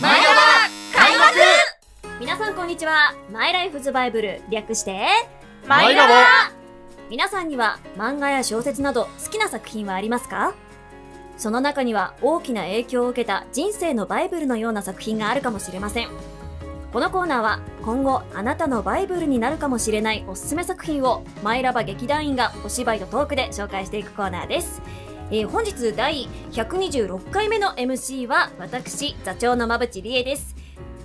マイラバ開幕。皆さんこんにちは。マイライフズバイブル略してマイラバ皆さんには漫画や小説など好きな作品はありますか？その中には大きな影響を受けた人生のバイブルのような作品があるかもしれません。このコーナーは今後あなたのバイブルになるかもしれないおすすめ作品をマイラバ劇団員がお芝居とトークで紹介していくコーナーです、えー本日第126回目の MC は私座長の馬淵理恵です。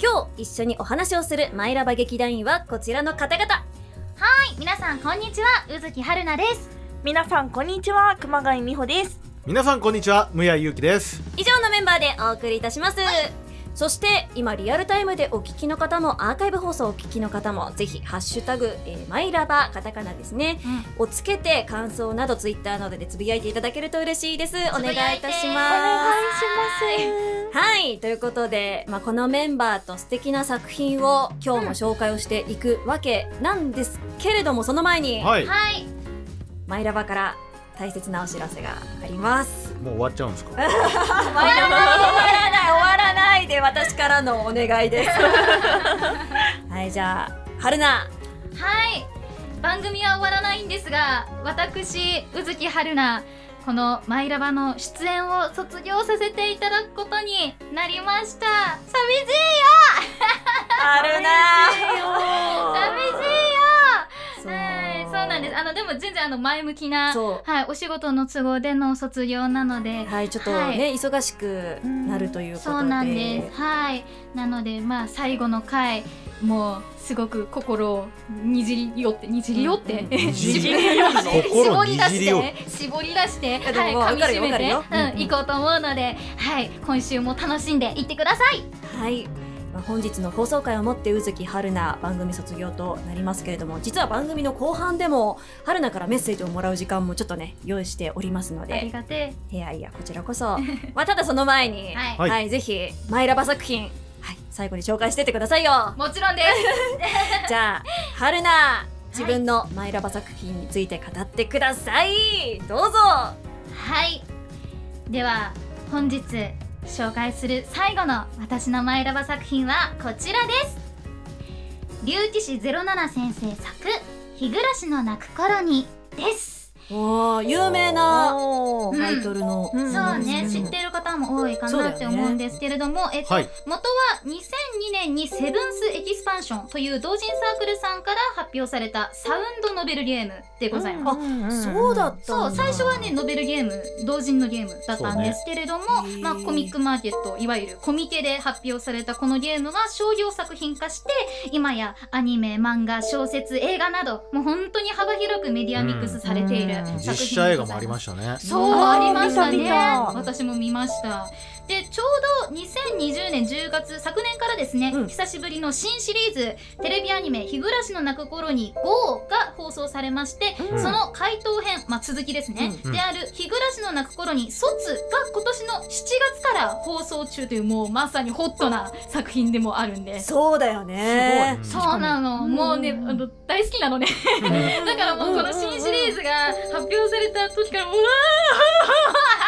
今日一緒にお話をするマイラバ劇団員はこちらの方々。はい、皆さんこんにちは、宇月春菜です。皆さんこんにちは。熊谷美穂です。皆さんこんにちは、むやゆうきです。以上のメンバーでお送りいたします、そして今リアルタイムでお聞きの方もアーカイブ放送をお聞きの方もぜひハッシュタグ、えーマイラバカタカナですね、をつけて感想などツイッターなどでつぶやいていただけると嬉しいです。お願いいたしおます。はい。ということで、まあ、このメンバーと素敵な作品を今日も紹介をしていくわけなんですけれどもその前に、はい。はい、マイラバから大切なお知らせがあります。もう終わっちゃうんですか？終わらない終わらないで私からのお願いです。はいじゃあ春菜。はい、番組は終わらないんですが、私宇月春菜。このマイラバの出演を卒業させていただくことになりました。寂しいよ。春 寂しいよ です。あの、でも全然あの前向きな、はい、お仕事の都合での卒業なので、はいちょっとね、はい忙しくなるということでそうなんです。はい。なので、まあ、最後の回、もう、すごく心をにじり寄って、にじり寄って、うん絞り出して、絞り出して、はい、噛み締めて、うん行こうと思うので、はい、今週も楽しんでいってください。はい、まあ、本日の放送回をもって宇月春菜番組卒業となりますけれども実は番組の後半でも春菜からメッセージをもらう時間もちょっとね用意しておりますのありでがていやいやこちらこそ。まあただその前に、はい。はい。はいぜひマイラバ作品、はい、最後に紹介してってくださいよ。え。もちろんです。じゃあ春菜自分のマイラバ作品について語ってください。どうぞ。はい。では、本日紹介する最後の私のマイラバ作品はこちらです。竜騎士07先生作、日暮らしの泣く頃にです。おー有名なタイトルの、うん。そうね、うん知ってる方も多いかなって思うんですけれども、えっと、はい。元は2002年にセブンスエキスパンションという同人サークルさんから発表されたサウンドノベルゲームでございます。あそうだったそう最初はねノベルゲーム同人のゲームだったんですけれども、ねまあ、コミックマーケットいわゆるコミケで発表されたこのゲームが商業作品化して今やアニメ漫画小説映画などもう本当に幅広くメディアミックスされている実写映画もありましたね。そうありましたね。見た見た私も見ました。でちょうど2020年10月昨年からですね、うん。久しぶりの新シリーズテレビアニメ「日暮らしの泣く頃に GO」が放送されまして、うん。その回答編、まあ、続きですね、うん。である「日暮らしの泣く頃に卒」が今年の7月から放送中というもうまさにホットな作品でもあるんで。すそうだよね。すそうなの、もうね、あの大好きなのね。だからもうこの新シリーズが発表された時からもう、うわ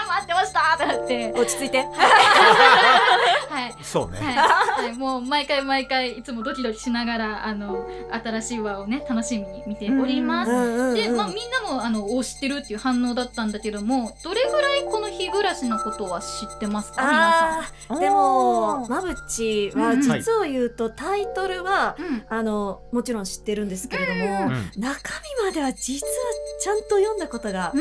ー待ってましたってなって、落ち着いて。はい。そうね。はい。はい、もう毎回毎回いつもドキドキしながらあの新しい話をね楽しみに見ております。で、まあ、みんなもあのお知ってるっていう反応だったんだけどもどれぐらいこの日暮らしのことは知ってますか？皆あーでもまぶちはうん実を言うとタイトルは、さん。うん。あのもちろん知ってるんですけれども、うんうん中身までは実はちゃんと読んだことが、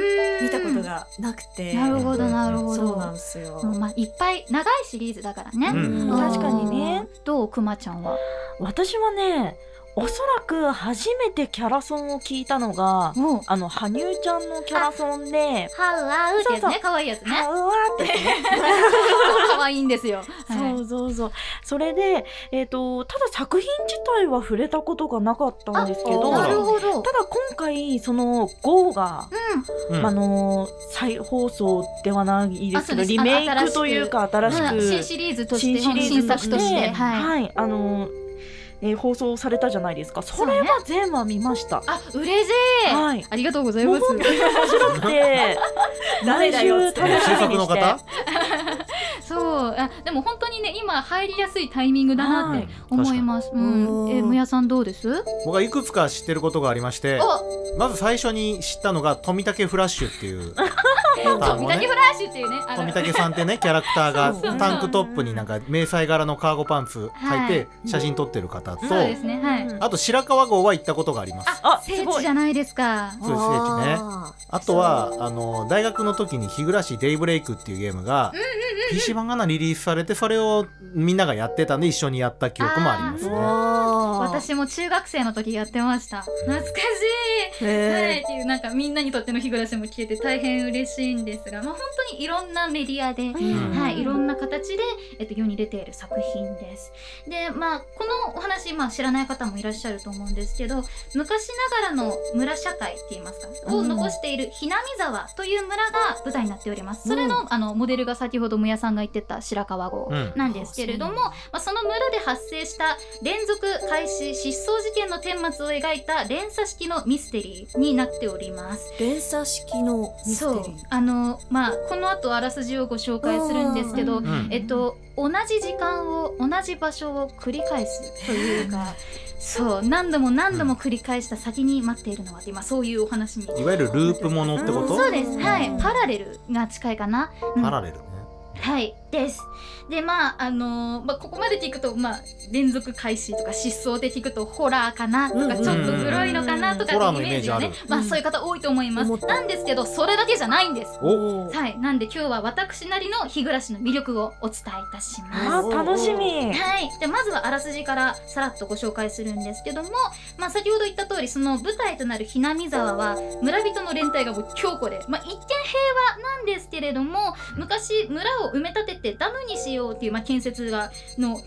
見たことがなくてなるほどなるほど。そうなんですよ、うんまあ、いっぱい長いシリーズだからね。確かにね。どうくまちゃんは？私はねおそらく初めてキャラソンを聞いたのがもう。あの羽生ちゃんのキャラソンでハウアウってね、可愛いやつ「ね。はうわ」ってやつね可愛いんですよ。そうそうそうそれで、えー、とただ作品自体は触れたことがなかったんですけどあなるほど。ただ今回その GO が、うんあの再放送ではないですけどリメイクというか新しくうん新シリーズとして、新作として。はい。はい、あの、えー放送されたじゃないですか。それは全話見ました、あ、嬉しい。はい。ありがとうございます。もう本当に面白くて 誰だよ毎週楽しみにして。制作の方？そう。あでも本当にね今入りやすいタイミングだなって思います、うん。えむやさんどうです？僕はいくつか知ってることがありましてお。まず最初に知ったのが富武フラッシュっていうフラッシュっていうねあの。富武さんってね キャラクターがタンクトップになんか迷彩柄のカーゴパンツ履いてい写真撮ってる方と、あと白川郷は行ったことがあります。あす聖ごい。地じゃないですか。そうです聖地ね。あとはあの大学の時に日暮デイブレイクっていうゲームが PC 版がなリリースされてそれをみんながやってたんで一緒にやった記憶もありますね。私も中学生の時やってました。懐かしい。はい、へっていうなんかみんなにとっての日暮らしも聞けて大変嬉しいんですが、まあ、本当にいろんなメディアで、ん。はい、いろんな形で、えっと、世に出ている作品です。で、まあ、このお話、まあ、知らない方もいらっしゃると思うんですけど昔ながらの村社会って言いますかを残しているひなみ沢という村が舞台になっております。それの,、あのモデルが先ほどむやさんが言ってた白川郷うん。なんですけれども、まあ、その村で発生した連続開始失踪事件の顛末を描いた連鎖式のミステリーになっております。連鎖式のミスそうテリーあのまあこの後あらすじをご紹介するんですけど、うん。えっと同じ時間を同じ場所を繰り返すというか そう何度も何度も繰り返した先に待っているのは今そういうお話に。いわゆるループものってこと？そうです。はい。パラレルが近いかな、うん。パラレルねはい。です。でまああのーまあ、ここまで聞くと、まあ、連続開始とか失踪で聞くとホラーかなとか、うんちょっとグロいのかなとかってイメージがねまあ、そういう方多いと思います。思ったなんですけどそれだけじゃないんです。おはいなんで今日は私なりの日暮らしの魅力をお伝えいたしますあ楽しみ。はい、でまずはあらすじからさらっとご紹介するんですけども、まあ、先ほど言った通りその舞台となるひなみ沢は村人の連帯がもう強固で、まあ、一見平和なんですけれども昔村を埋め立ててダムにしようっていう、まあ、建設がの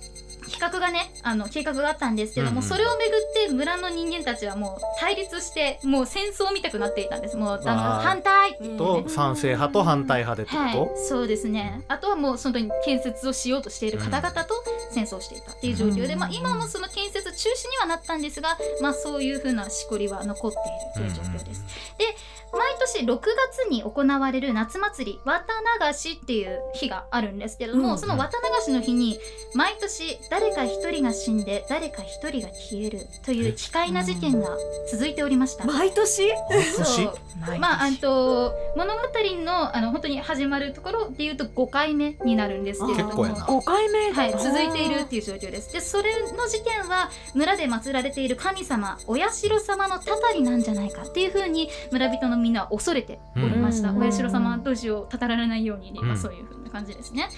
企画がねあの計画があったんですけども、うんうん。それをめぐって村の人間たちはもう対立してもう戦争みたくなっていたんです。もう反対と賛成派と反対派でってはいこ、そうですね。あとはもうその建設をしようとしている方々と戦争していたっていう状況で、まあ、今もその建設中止にはなったんですが、まあ、そういうふうなしこりは残っているという状況です。で毎年6月に行われる夏祭り綿流しっていう日があるんですけども、うんその綿流しの日に毎年誰か一人が死んで誰か一人が消えるという奇怪な事件が続いておりました。毎年？とそう。まあ、あと物語のあの本当に始まるところでいうと5回目になるんですけれども。結構やな。5回目？はい、続いているっていう状況です。で、それの事件は村で祀られている神様、お社様のたたりなんじゃないかっていうふうに村人のみんなは恐れておりました。うん。お社様はどうしよう、たたられないようにね、まあうん。そういうふうな感じですね。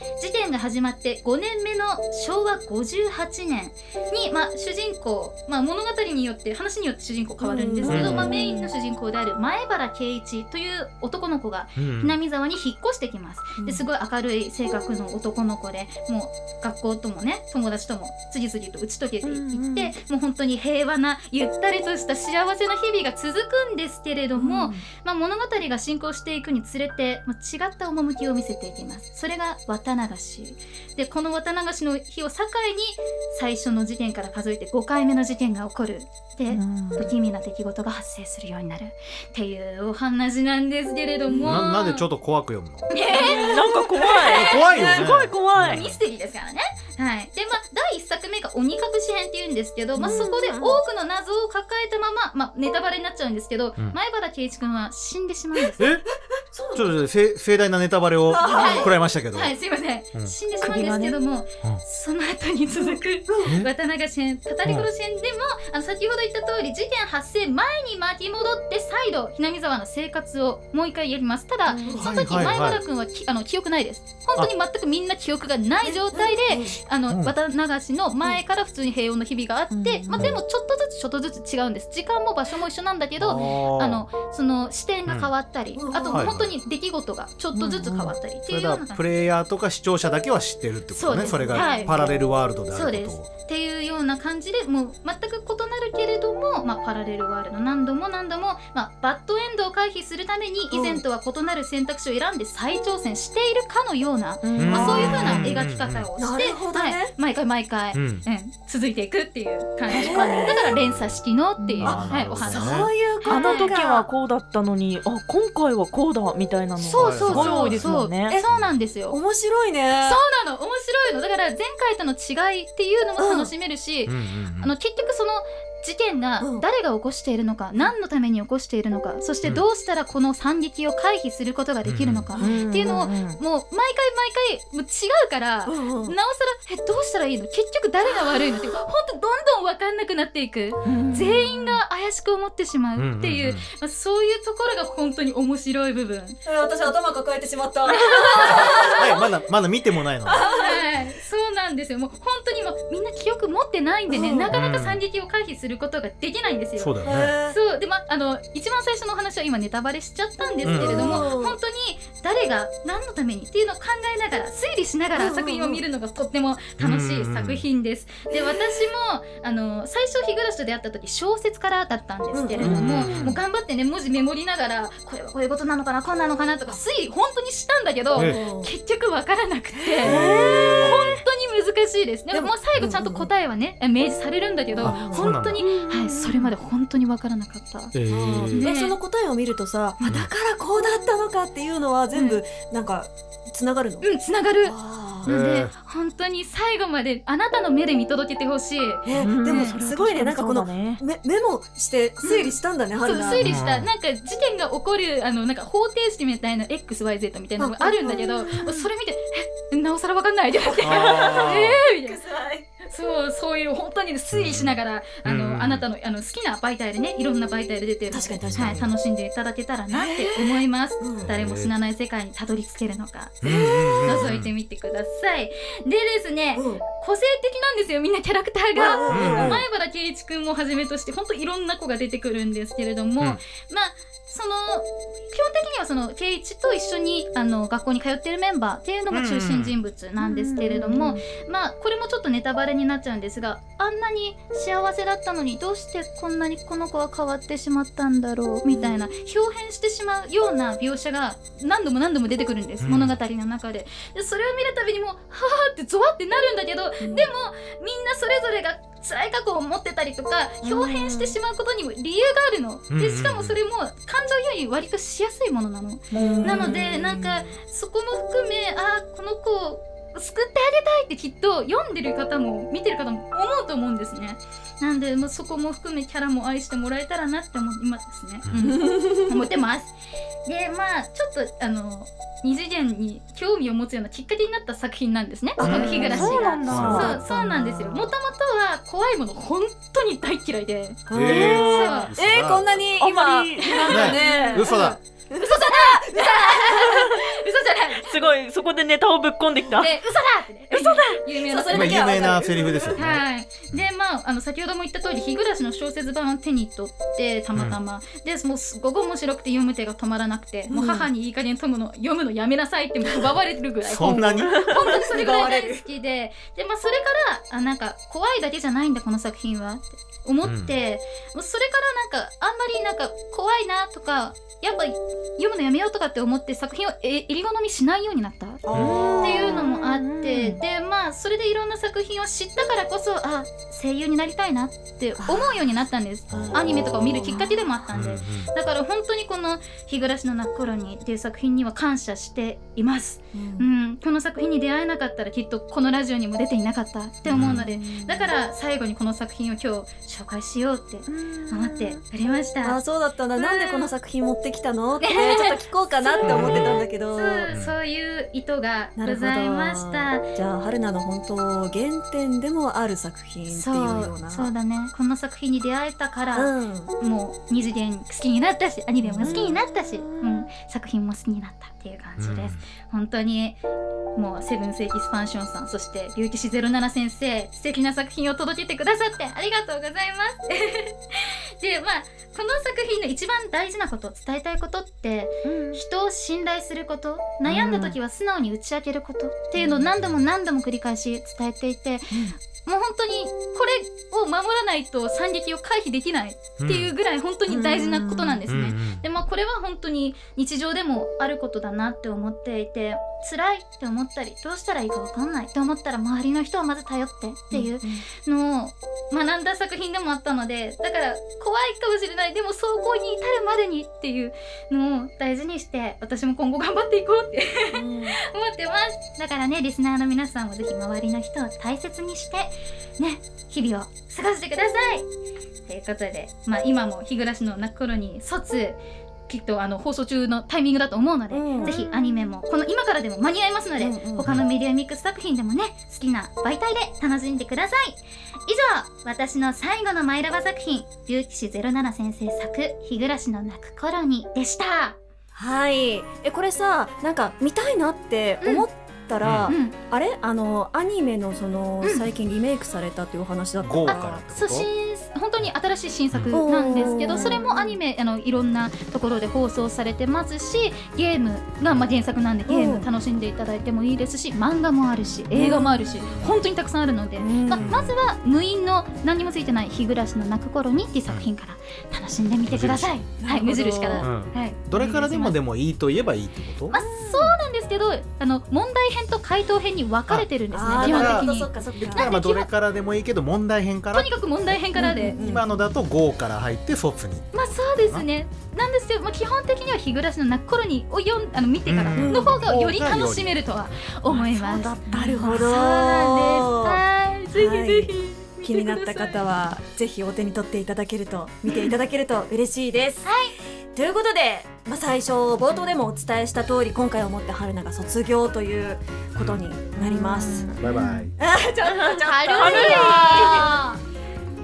で、事件が始まって5年目の昭和58年に、まあ主人公、まあ物語によって、話によって主人公変わるんですけど、うんまあメインの主人公である前原圭一という男の子がうんひなみ沢に引っ越してきます。ですごい明るい性格の男の子でもう学校ともね友達とも次々と打ち解けていって、もう本当に平和なゆったりとした幸せな日々が続くんですけれども、まあ、物語が進行していくにつれて、まあ、違った趣を見せていきます。それが綿流し。でこの綿流しの日を境に最初の事件から数えて5回目の事件が起こるで、うん。不気味な出来事が発生するようになるっていうお話なんですけれども。ななんでちょっと怖く読むの？なんか怖い。怖いよね。すごい怖い。ミステリーですからね。はい。で、まあ、第1作目が鬼隠し編っていうんですけど、まあ、うんそこで多くの謎を抱えたまま、まあ、ネタバレになっちゃうんですけど、うん。前原圭一君は死んでしまうんです。え？ちょっとせ盛大なネタバレをはい。食らいましたけど、はい、すいません。うん。死んでしまうんですけども、その後に続くえ？渡流し編、たたり殺し編でも、あの先ほど言った通り、事件発生前に巻き戻って再度、ひなみ沢の生活をもう一回やります。ただ、その時、前はいはいはい。原君はきあの記憶ないです。本当に全くみんな記憶がない状態で、あの、うん。綿流しの前から普通に平穏の日々があって、うん。まあでもちょっとずつちょっとずつ違うんです。時間も場所も一緒なんだけど、ああのその視点が変わったり、うん。あと本当に出来事がちょっとずつ変わったりっていうようなプレイヤーとか視聴者だけは知ってるってことねそれがはい。パラレルワールドであそうです。っていうような感じでもう全く異なるけれども、まあ、パラレルワールド。何度も何度も、まあ、バッドエンドを回避するために以前とは異なる選択肢を選んで再挑戦しているかのような、うん。まあ、そういう風なうん描き方をして、はい、毎回毎回、うん。うん。続いていくっていう感じ、まあだから連連鎖式のっていう、はい、お話。そういうことか。あの時はこうだったのにあ今回はこうだみたいなのがすそうそうそう。ごい多いですもんね。えそうなんですよ。面白いね。そうなの。面白いの。だから前回との違いっていうのも楽しめるし、あの結局その事件がうん。誰が起こしているのか、何のために起こしているのかそしてどうしたらこの惨劇を回避することができるのか、ん。っていうのをもう毎回毎回もう違うから、なおさらえどうしたらいいの？結局誰が悪いの？って 本当どんどん分かんなくなっていく、うん。全員が怪しく思ってしまうっていう,、まあ、そういうところが本当に面白い部分。え私頭抱えてしまった。はいまだまだ見てもないの。はい、そうなんですよ。もう本当にもうみんな記憶持ってないんでね、うん。なかなか惨劇を回避することができないんですよ。そうね。そう。でまあの一番最初のお話は今ネタバレしちゃったんですけれども、うん。本当に誰が何のためにっていうのを考えながら推理しながら作品を見るのがとっても楽しい作品です。で私もあの最初日暮らしと出会った時小説からだったんですけれども、うん。もう頑張ってね文字メモりながらこれはこういうことなのかなこんなのかなとか推理本当にしたんだけど、え結局わからなくて難しいです。でもでももう最後ちゃんと答えはね明示されるんだけど本当にはいそれまで本当にわからなかった。えー。その答えを見るとさ、あだからこうだったのかっていうのは全部なんかつながるの、うんつながるのでー本当に最後まであなたの目で見届けてほしい。ーえうんでもすごいね。なんかこのメメモして整理したんだね、そう春菜。推理した。うん。なんか事件が起こるあのなんか方程式みたいな XYZ みたいなのがあるんだけどそれ見てえなおさらわかんないってなって。えーみに推理しながら、あの、うんあなたのあの好きな媒体でねいろんな媒体で出て確かに確かに。はい、楽しんでいただけたらなって思います、うん。誰も死なない世界にたどり着けるのか。覗いてみてください。でですね、うん。個性的なんですよみんなキャラクターが、前原圭一くんもはじめとして本当いろんな子が出てくるんですけれども、うん。まあその基本的にはその圭一と一緒にあの学校に通ってるメンバーっていうのが中心人物なんですけれども、まあこれもちょっとネタバレになっちゃうんですがあんなに幸せだったのにどうしてこんなにこの子は変わってしまったんだろうみたいな表変してしまうような描写が何度も何度も出てくるんです、うん。物語の中で。でそれを見るたびにもうはあってゾワってなるんだけど、でもみんなそれぞれが辛い過去を持ってたりとか表変してしまうことにも理由があるの、うん。でしかもそれも感情より割としやすいものなの、なのでなんかそこも含めあーこの子を救ってあげたいってきっと読んでる方も見てる方も思うと思うんですね。なんで、まあ、そこも含めキャラも愛してもらえたらなって思いますね、う ん思ってます。でまあちょっとあの二次元に興味を持つようなきっかけになった作品なんですね。この日暮らしが。そうなんだ。そう。そうなんですよ。もともとは怖いもの本当に大嫌いで。えー。えー、こんなに今なんかね。嘘だ。嘘じゃない すごいそこでネタをぶっ込んできた。で嘘だってね。嘘だ。有名な有名なセリフですよね。はい、でまああの先ほども言った通り日暮らしの小説版を手に取ってたまたま、でもうすごく面白くて読む手が止まらなくて、もう母にいい加減読むの読むのやめなさいってもう奪われるぐらい。そんなに？本当にそれぐらい大好きで。で、まあ、それからあなんか怖いだけじゃないんだこの作品はって思って、もうそれからなんかあんまりなんか怖いなとかやっぱ読むのやめようとかって思って作品をえ入り好みししないようになった。っていうのもあってうんでまあそれでいろんな作品を知ったからこそあ声優になりたいなって思うようになったんです。アニメとかを見るきっかけでもあったんでだから本当にこの「日暮らしの泣く頃に」っていう作品には感謝しています、うん、この作品に出会えなかったらきっとこのラジオにも出ていなかったって思うのでだから最後にこの作品を今日紹介しようって思っておりました。あそうだったんだ、うん。なんでこの作品持ってきたの？って、ちょっと聞こうかなって思ってたんだけど。そうそういう意図がなるほどございました。じゃあ春菜の本当原点でもある作品っていうそような。うそうだね。この作品に出会えたから、うん。もう二次元好きになったしアニメも好きになったし、うん作品も好きになったっていう感じです、本当にもうセブン世紀スパンションさんそして竜騎士07先生素敵な作品を届けてくださってありがとうございます。でまあこの作品の一番大事なこと伝えたいことって人を信頼すること悩んだ時は素直に打ち明けることっていうのを何度も何度も繰り返し伝えていて、もう本当にこれを守らないと惨劇を回避できないっていうぐらい本当に大事なことなんですね。でまあこれは本当に日常でもあることだなって思っていて辛いって思ったりどうしたらいいか分かんないって思ったら周りの人をまず頼ってっていうのを学んだ作品でもあったのでだから怖いかもしれない。でも走行に至るまでにっていうのを大事にして私も今後頑張っていこうって思ってます。だからねリスナーの皆さんもぜひ周りの人を大切にしてね日々を過ごしてください。ということで、まあ、今も日暮らしの泣く頃に卒きっとあの放送中のタイミングだと思うので、うん。ぜひアニメもこの今からでも間に合いますので、うんうん他のメディアミックス作品でもね好きな媒体で楽しんでください。以上私の最後のマイラバ作品竜騎士07先生作「日暮らしの泣く頃に」でした。はい。えこれさなんか見たいなって思ったら、うんあれ？あのアニメのその、うん。最近リメイクされたっていうお話だった豪かから本当に新しい新作なんですけどそれもアニメあのいろんなところで放送されてますしゲームが、まあ、原作なんでゲーム楽しんでいただいてもいいですし漫画もあるし映画もあるし本当にたくさんあるので、うん。まあ、まずは無印の何にもついてない「日暮らしの泣く頃に」っていう作品から楽しんでみてください。はい、無無印印から、うん。はい、どれからでもでももいいと言えばいいってこと？まあそうなんですけどあの問題編と回答編に分かれてるんですね基本的に。そっかそっか。だからまあどれからでもいいけど問題編から？とにかく問題編からで、うんうん今のだと5から入って卒にまあそうですね。なんですよ。まあ基本的には日暮らしの泣く頃にを読んあの見てからうんの方がより楽しめるとは思います。そうだなるほどそうなんです。はい。ぜひぜひ、気になった方はぜひお手に取っていただけると見ていただけると嬉しいです。ということで、まあ、最初冒頭でもお伝えした通り今回をもって春菜が卒業ということになります。バイバイあーちょっとちょっと春春菜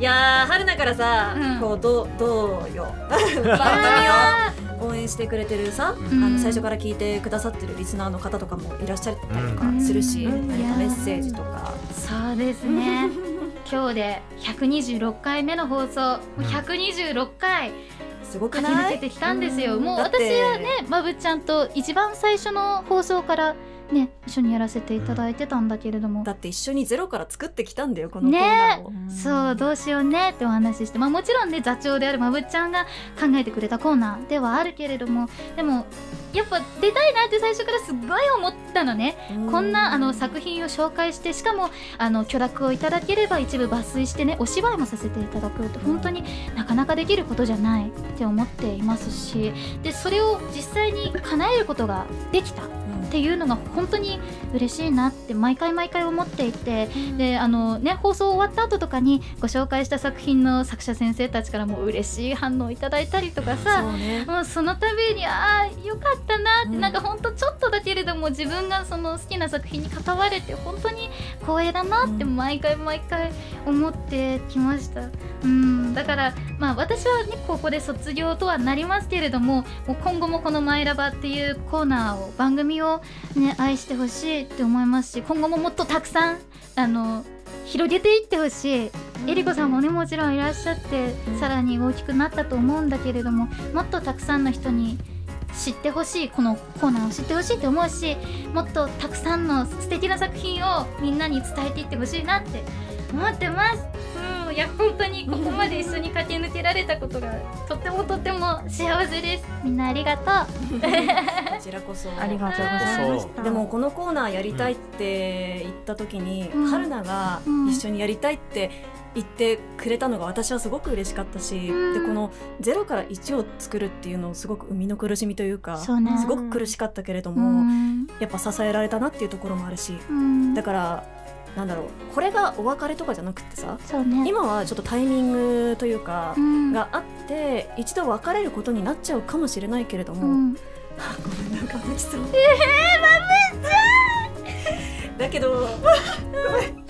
いやー春菜からさ、うん。こうどうどうよ。番組あを応援してくれてるさ、うん。あの最初から聞いてくださってるリスナーの方とかもいらっしゃったりとかうん。するし、うん何かメッセージとか。そうですね。今日で126回目の放送、もう126回。すごく駆け抜けてきたんですよ。うん。もう私はね、まぶちゃんと一番最初の放送からね、一緒にやらせていただいてたんだけれども、だって一緒にゼロから作ってきたんだよこのコーナーを。そうどうしようねってお話しして、まあ、もちろんね座長であるまぶっちゃんが考えてくれたコーナーではあるけれどもでもやっぱ出たいなって最初からすっごい思ったのね、こんなあの作品を紹介してしかもあの許諾をいただければ一部抜粋してねお芝居もさせていただくって本当になかなかできることじゃないって思っていますし。でそれを実際に叶えることができたっていうのが本当に嬉しいなって毎回毎回思っていてであのね放送終わった後とかにご紹介した作品の作者先生たちからも嬉しい反応いただいたりとかさそうね。もうその度にああよかったなって、うん。なんかほんとちょっとだけれども自分がその好きな作品に関われて本当に光栄だなってうん毎回毎回思ってきました。うんだからまあ私はねここで卒業とはなりますけれどももう今後もこの「マイラバ」っていうコーナーを番組をね愛してほしいって思いますし今後ももっとたくさんあの広げていってほしい。えりこさんもねもちろんいらっしゃってさらに大きくなったと思うんだけれどももっとたくさんの人に知ってほしいこのコーナーを知ってほしいって思うしもっとたくさんの素敵な作品をみんなに伝えていってほしいなって思ってます。うんいや本当にここまで一緒に駆け抜けられたことがとってもとっても幸せです。みんなありがとう。こちらこそ。ありがとうございました。でもこのコーナーやりたいって言った時に、うん。春菜がうん。一緒にやりたいって言ってくれたのが私はすごく嬉しかったし、うん。でこの0から1を作るっていうのをすごく生みの苦しみというかね。すごく苦しかったけれどうも、ん。やっぱ支えられたなっていうところもあるしうん。だからなんだろうこれがお別れとかじゃなくってさね。今はちょっとタイミングというか、うん。があって一度別れることになっちゃうかもしれないけれども、うん。あごめんなんか泣きそう。えー、まぶちゃんだけどごめん。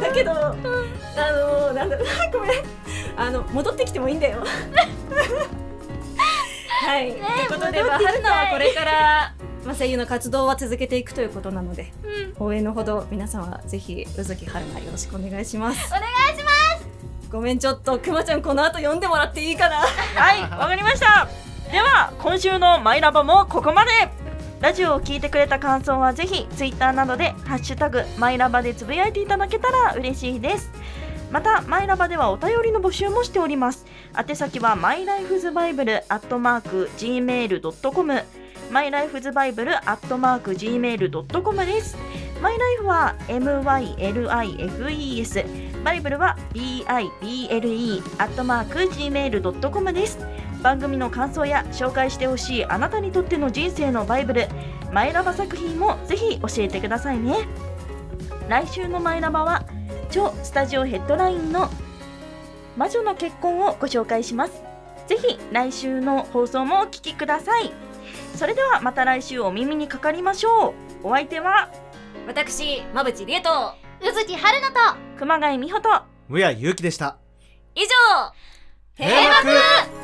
だけど、あのなんだろうごめん。あの戻ってきてもいいんだよ。はい、ということで、まあ、春菜はこれから、まあ、声優の活動は続けていくということなので応援のほど皆さんはぜひ宇崎春菜よろしくお願いしますお願いしますごめんちょっとくまちゃんこの後読んでもらっていいかな？はい、わかりました。では、今週のマイラバもここまで。ラジオを聞いてくれた感想はぜひツイッターなどでハッシュタグマイラバでつぶやいていただけたら嬉しいです。また、マイラバではお便りの募集もしております。宛先はマイライフズバイブルアットマーク gmail.com マイライフズバイブルアットマーク gmail.com です。マイライフは MYLIFES バイブルは BIBLE アットマーク gmail.com です。番組の感想や紹介してほしいあなたにとっての人生のバイブル。マイラバ作品もぜひ教えてくださいね。来週のマイラバは超スタジオヘッドラインの魔女の結婚をご紹介します。ぜひ来週の放送もお聞きください。それではまた来週お耳にかかりましょう。お相手は私馬淵理恵と宇月春菜と熊谷美穂と。上谷祐希でした。以上閉幕